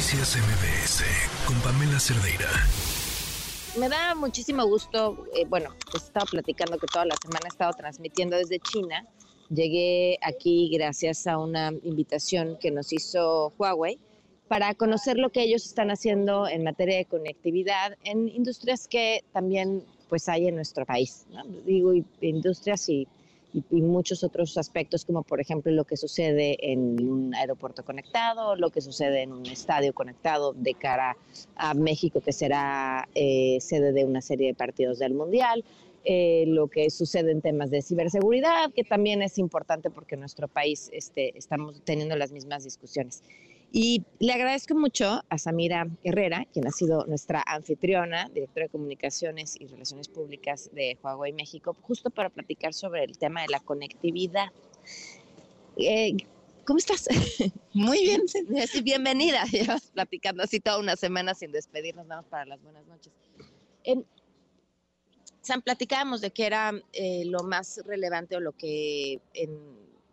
Noticias MBS con Pamela Cerdeira. Me da muchísimo gusto, eh, bueno, pues he estado platicando que toda la semana he estado transmitiendo desde China. Llegué aquí gracias a una invitación que nos hizo Huawei para conocer lo que ellos están haciendo en materia de conectividad en industrias que también pues hay en nuestro país. Digo, industrias y y, muchos otros aspectos, como por ejemplo lo que sucede en un aeropuerto conectado, lo que sucede en un estadio conectado de cara a México, que será eh, sede de una serie de partidos del Mundial. Eh, lo que sucede en temas de ciberseguridad, que también es importante porque en nuestro país este, estamos teniendo las mismas discusiones. Y le agradezco mucho a Samira Herrera, quien ha sido nuestra anfitriona, directora de comunicaciones y relaciones públicas de Huawei México, justo para platicar sobre el tema de la conectividad. Eh, ¿Cómo estás? Muy bien, bienvenida. Llevas platicando así toda una semana sin despedirnos, vamos para las buenas noches. Sam, platicábamos de qué era eh, lo más relevante o lo que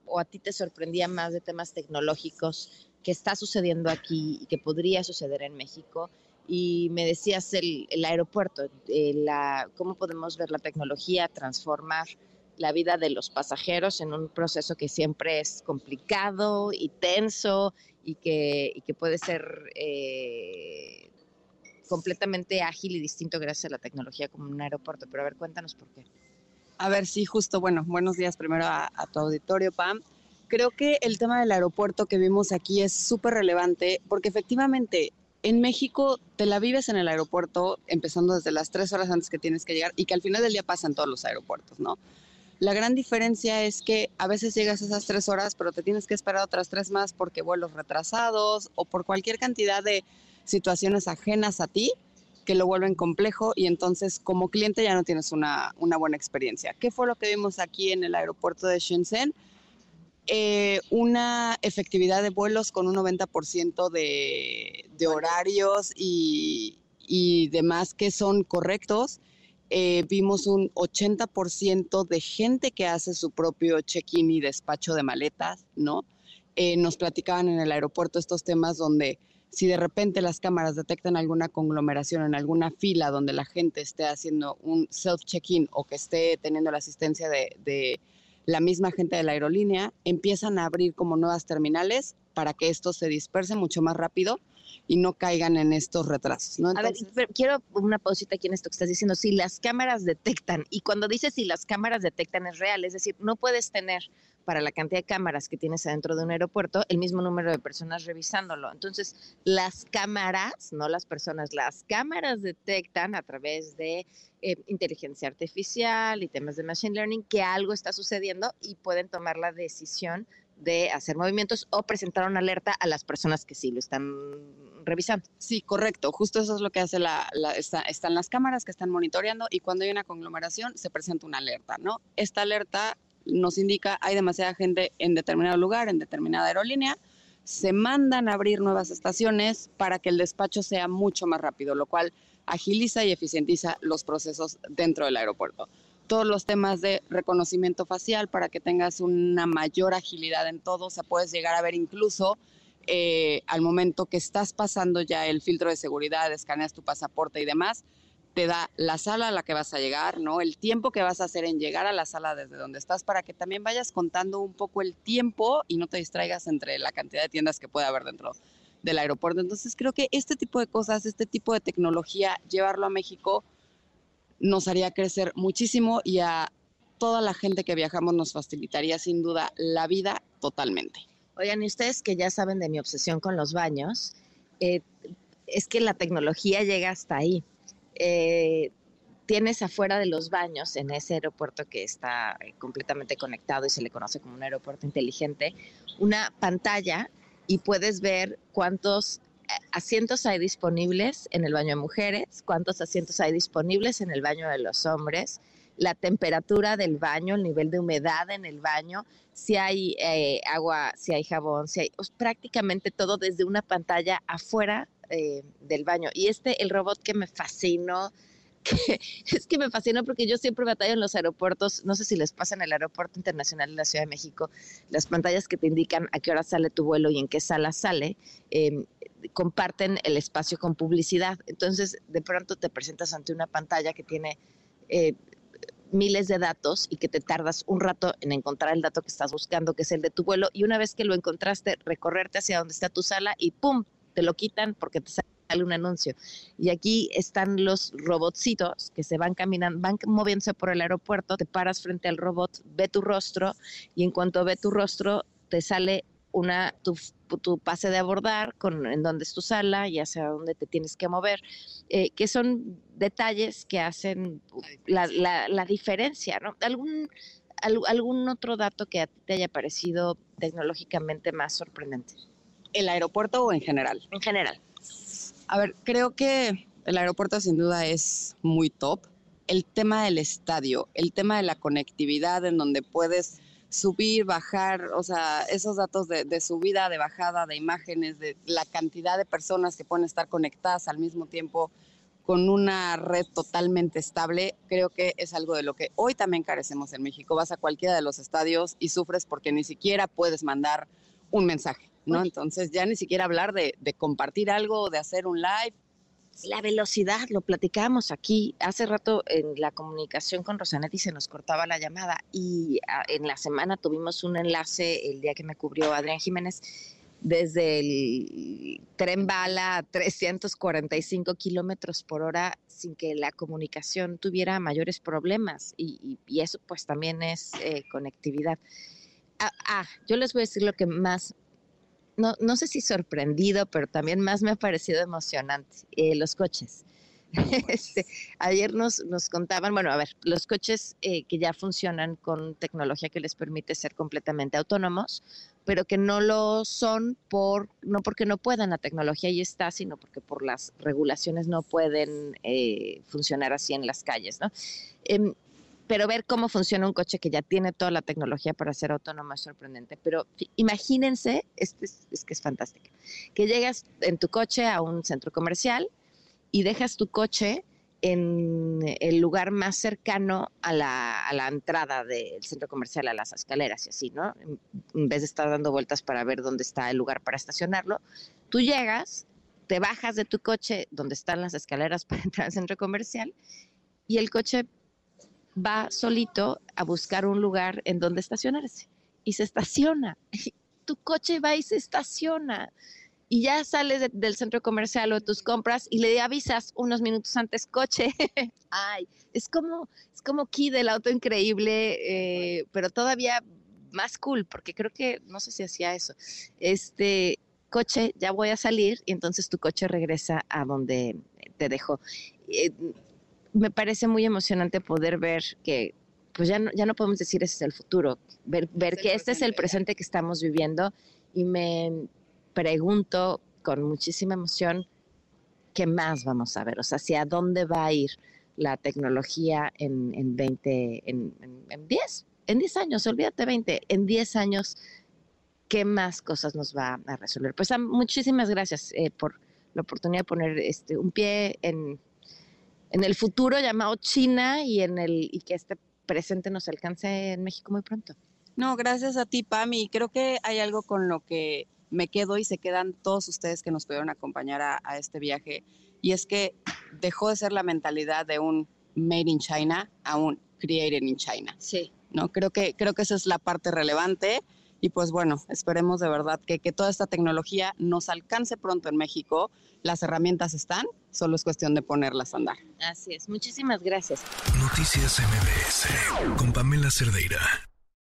o a ti te sorprendía más de temas tecnológicos que está sucediendo aquí y que podría suceder en México. Y me decías el, aeropuerto, eh, la, cómo podemos ver la tecnología transformar la vida de los pasajeros en un proceso que siempre es complicado y tenso y que, y que puede ser eh, completamente ágil y distinto gracias a la tecnología como un aeropuerto. Pero a ver, cuéntanos por qué. A ver, sí, justo, bueno, buenos días primero a, a tu auditorio, Pam. Creo que el tema del aeropuerto que vimos aquí es súper relevante porque efectivamente en México te la vives en el aeropuerto empezando desde las tres horas antes que tienes que llegar y que al final del día pasan todos los aeropuertos, ¿no? La gran diferencia es que a veces llegas esas tres horas, pero te tienes que esperar otras tres más porque vuelos retrasados o por cualquier cantidad de situaciones ajenas a ti que lo vuelven complejo y entonces como cliente ya no tienes una, una buena experiencia. ¿Qué fue lo que vimos aquí en el aeropuerto de Shenzhen? Eh, una efectividad de vuelos con un 90% de, de horarios y, y, demás que son correctos. Eh, vimos un 80% de gente que hace su propio check-in y despacho de maletas, ¿no? Eh, nos platicaban en el aeropuerto estos temas donde si de repente las cámaras detectan alguna conglomeración en alguna fila donde la gente esté haciendo un self-check-in o que esté teniendo la asistencia de la misma gente de la aerolínea, empiezan a abrir como nuevas terminales para que esto se disperse mucho más rápido y no caigan en estos retrasos. ¿no? a ver, quiero una pausita aquí en esto que estás diciendo. Si las cámaras detectan, y cuando dices si las cámaras detectan es real, es decir, no puedes tener para la cantidad de cámaras que tienes adentro de un aeropuerto el mismo número de personas revisándolo. Entonces, las cámaras, no las personas, las cámaras detectan a través de eh, inteligencia artificial y temas de machine learning que algo está sucediendo y pueden tomar la decisión de hacer movimientos o presentar una alerta a las personas que sí lo están revisando. Sí, correcto. Justo eso es lo que hace la, están las cámaras que están monitoreando y cuando hay una conglomeración se presenta una alerta, ¿no? Esta alerta nos indica hay demasiada gente en determinado lugar, en determinada aerolínea, se mandan a abrir nuevas estaciones para que el despacho sea mucho más rápido, lo cual agiliza y eficientiza los procesos dentro del aeropuerto todos los temas de reconocimiento facial para que tengas una mayor agilidad en todo. O sea, puedes llegar a ver incluso eh, al momento que estás pasando ya el filtro de seguridad, escaneas tu pasaporte y demás, te da la sala a la que vas a llegar, ¿no? El tiempo que vas a hacer en llegar a la sala desde donde estás para que también vayas contando un poco el tiempo y no te distraigas entre la cantidad de tiendas que puede haber dentro del aeropuerto. Entonces creo que este tipo de cosas, este tipo de tecnología, llevarlo a México nos haría crecer muchísimo y a toda la gente que viajamos nos facilitaría sin duda la vida totalmente. Oigan, y ustedes que ya saben de mi obsesión con los baños, eh, es que la tecnología llega hasta ahí. Eh, tienes afuera de los baños, en ese aeropuerto que está eh, completamente conectado y se le conoce como un aeropuerto inteligente, una pantalla y puedes ver cuántos asientos hay disponibles en el baño de mujeres, cuántos asientos hay disponibles en el baño de los hombres, la temperatura del baño, el nivel de humedad en el baño, si hay eh, agua, si hay jabón, si hay prácticamente todo desde una pantalla afuera eh, del baño. Y este, el robot que me fascinó, es que me fascina porque yo siempre batallo en los aeropuertos, no sé si les pasa en el aeropuerto internacional de la Ciudad de México, las pantallas que te indican a qué hora sale tu vuelo y en qué sala sale, em, comparten el espacio con publicidad. Entonces, de pronto te presentas ante una pantalla que tiene eh, miles de datos y que te tardas un rato en encontrar el dato que estás buscando, que es el de tu vuelo, y una vez que lo encontraste, recorrerte hacia donde está tu sala y ¡pum! Te lo quitan porque te sale un anuncio. Y aquí están los robotcitos que se van caminando, van moviéndose por el aeropuerto, te paras frente al robot, ve tu rostro y en cuanto ve tu rostro te sale una tu, pase de abordar con en dónde es tu sala y hacia dónde te tienes que mover, eh, que son detalles que hacen la, la, diferencia, ¿no? ¿Algún, ¿Algún otro dato que a ti te haya parecido tecnológicamente más sorprendente? ¿El aeropuerto o en general? En general. A ver, creo que el aeropuerto sin duda es muy top. El tema del estadio, el tema de la conectividad en donde puedes subir, bajar, o sea, esos datos de, subida, de bajada, de imágenes, de la cantidad de personas que pueden estar conectadas al mismo tiempo con una red totalmente estable, creo que es algo de lo que hoy también carecemos en México. Vas a cualquiera de los estadios y sufres porque ni siquiera puedes mandar un mensaje, ¿no? Entonces ya ni siquiera hablar de, de compartir algo, de hacer un live, la velocidad, lo platicábamos aquí. Hace rato en la comunicación con Rosanetti se nos cortaba la llamada y ah, en la semana tuvimos un enlace el día que me cubrió Adrián Jiménez desde el tren bala a 345 kilómetros por hora sin que la comunicación tuviera mayores problemas y, eso pues también es eh, conectividad. Ah, ah, yo les voy a decir lo que más no, no sé si sorprendido, pero también más me ha parecido emocionante, eh, los coches. Este, ayer nos, nos contaban, bueno, a ver, los coches eh, que ya funcionan con tecnología que les permite ser completamente autónomos, pero que no lo son por, no porque no puedan, la tecnología ahí está, sino porque por las regulaciones no pueden eh, funcionar así en las calles, ¿no? Em, pero ver cómo funciona un coche que ya tiene toda la tecnología para ser autónomo es sorprendente. Pero imagínense, este es, que es fantástico, que llegas en tu coche a un centro comercial y dejas tu coche en el lugar más cercano a la, a la, entrada del centro comercial, a las escaleras y así, ¿no? En vez de estar dando vueltas para ver dónde está el lugar para estacionarlo, tú llegas, te bajas de tu coche donde están las escaleras para entrar al centro comercial y el coche va solito a buscar un lugar en donde estacionarse y se estaciona. Tu coche va y se estaciona y ya sales del centro comercial o de tus compras y le avisas unos minutos antes coche. Ay, es como es como Key del auto increíble, eh, pero todavía más cool porque creo que no sé si hacía eso. Este coche, ya voy a salir y entonces tu coche regresa a donde te dejó. Eh, me parece muy emocionante poder ver que pues ya no, ya no podemos decir ese es el futuro, ver, ver que este es el presente que estamos viviendo y me pregunto con muchísima emoción qué más vamos a ver, o sea, hacia dónde va a ir la tecnología en, en 20, en, en, 10, en 10 años, olvídate 20, en 10 años, ¿qué más cosas nos va a resolver? Pues muchísimas gracias eh, por la oportunidad de poner este, un pie en, en el futuro llamado China y en el y que este presente nos alcance en México muy pronto. No, gracias a ti, Pam, y creo que hay algo con lo que me quedo y se quedan todos ustedes que nos pudieron acompañar a, este viaje, y es que dejó de ser la mentalidad de un made in China a un created in China. Sí. ¿no? Creo que, creo que esa es la parte relevante y pues bueno, esperemos de verdad que, que toda esta tecnología nos alcance pronto en México. Las herramientas están, solo es cuestión de ponerlas a andar. Así es, muchísimas gracias. Noticias MBS con Pamela Cerdeira.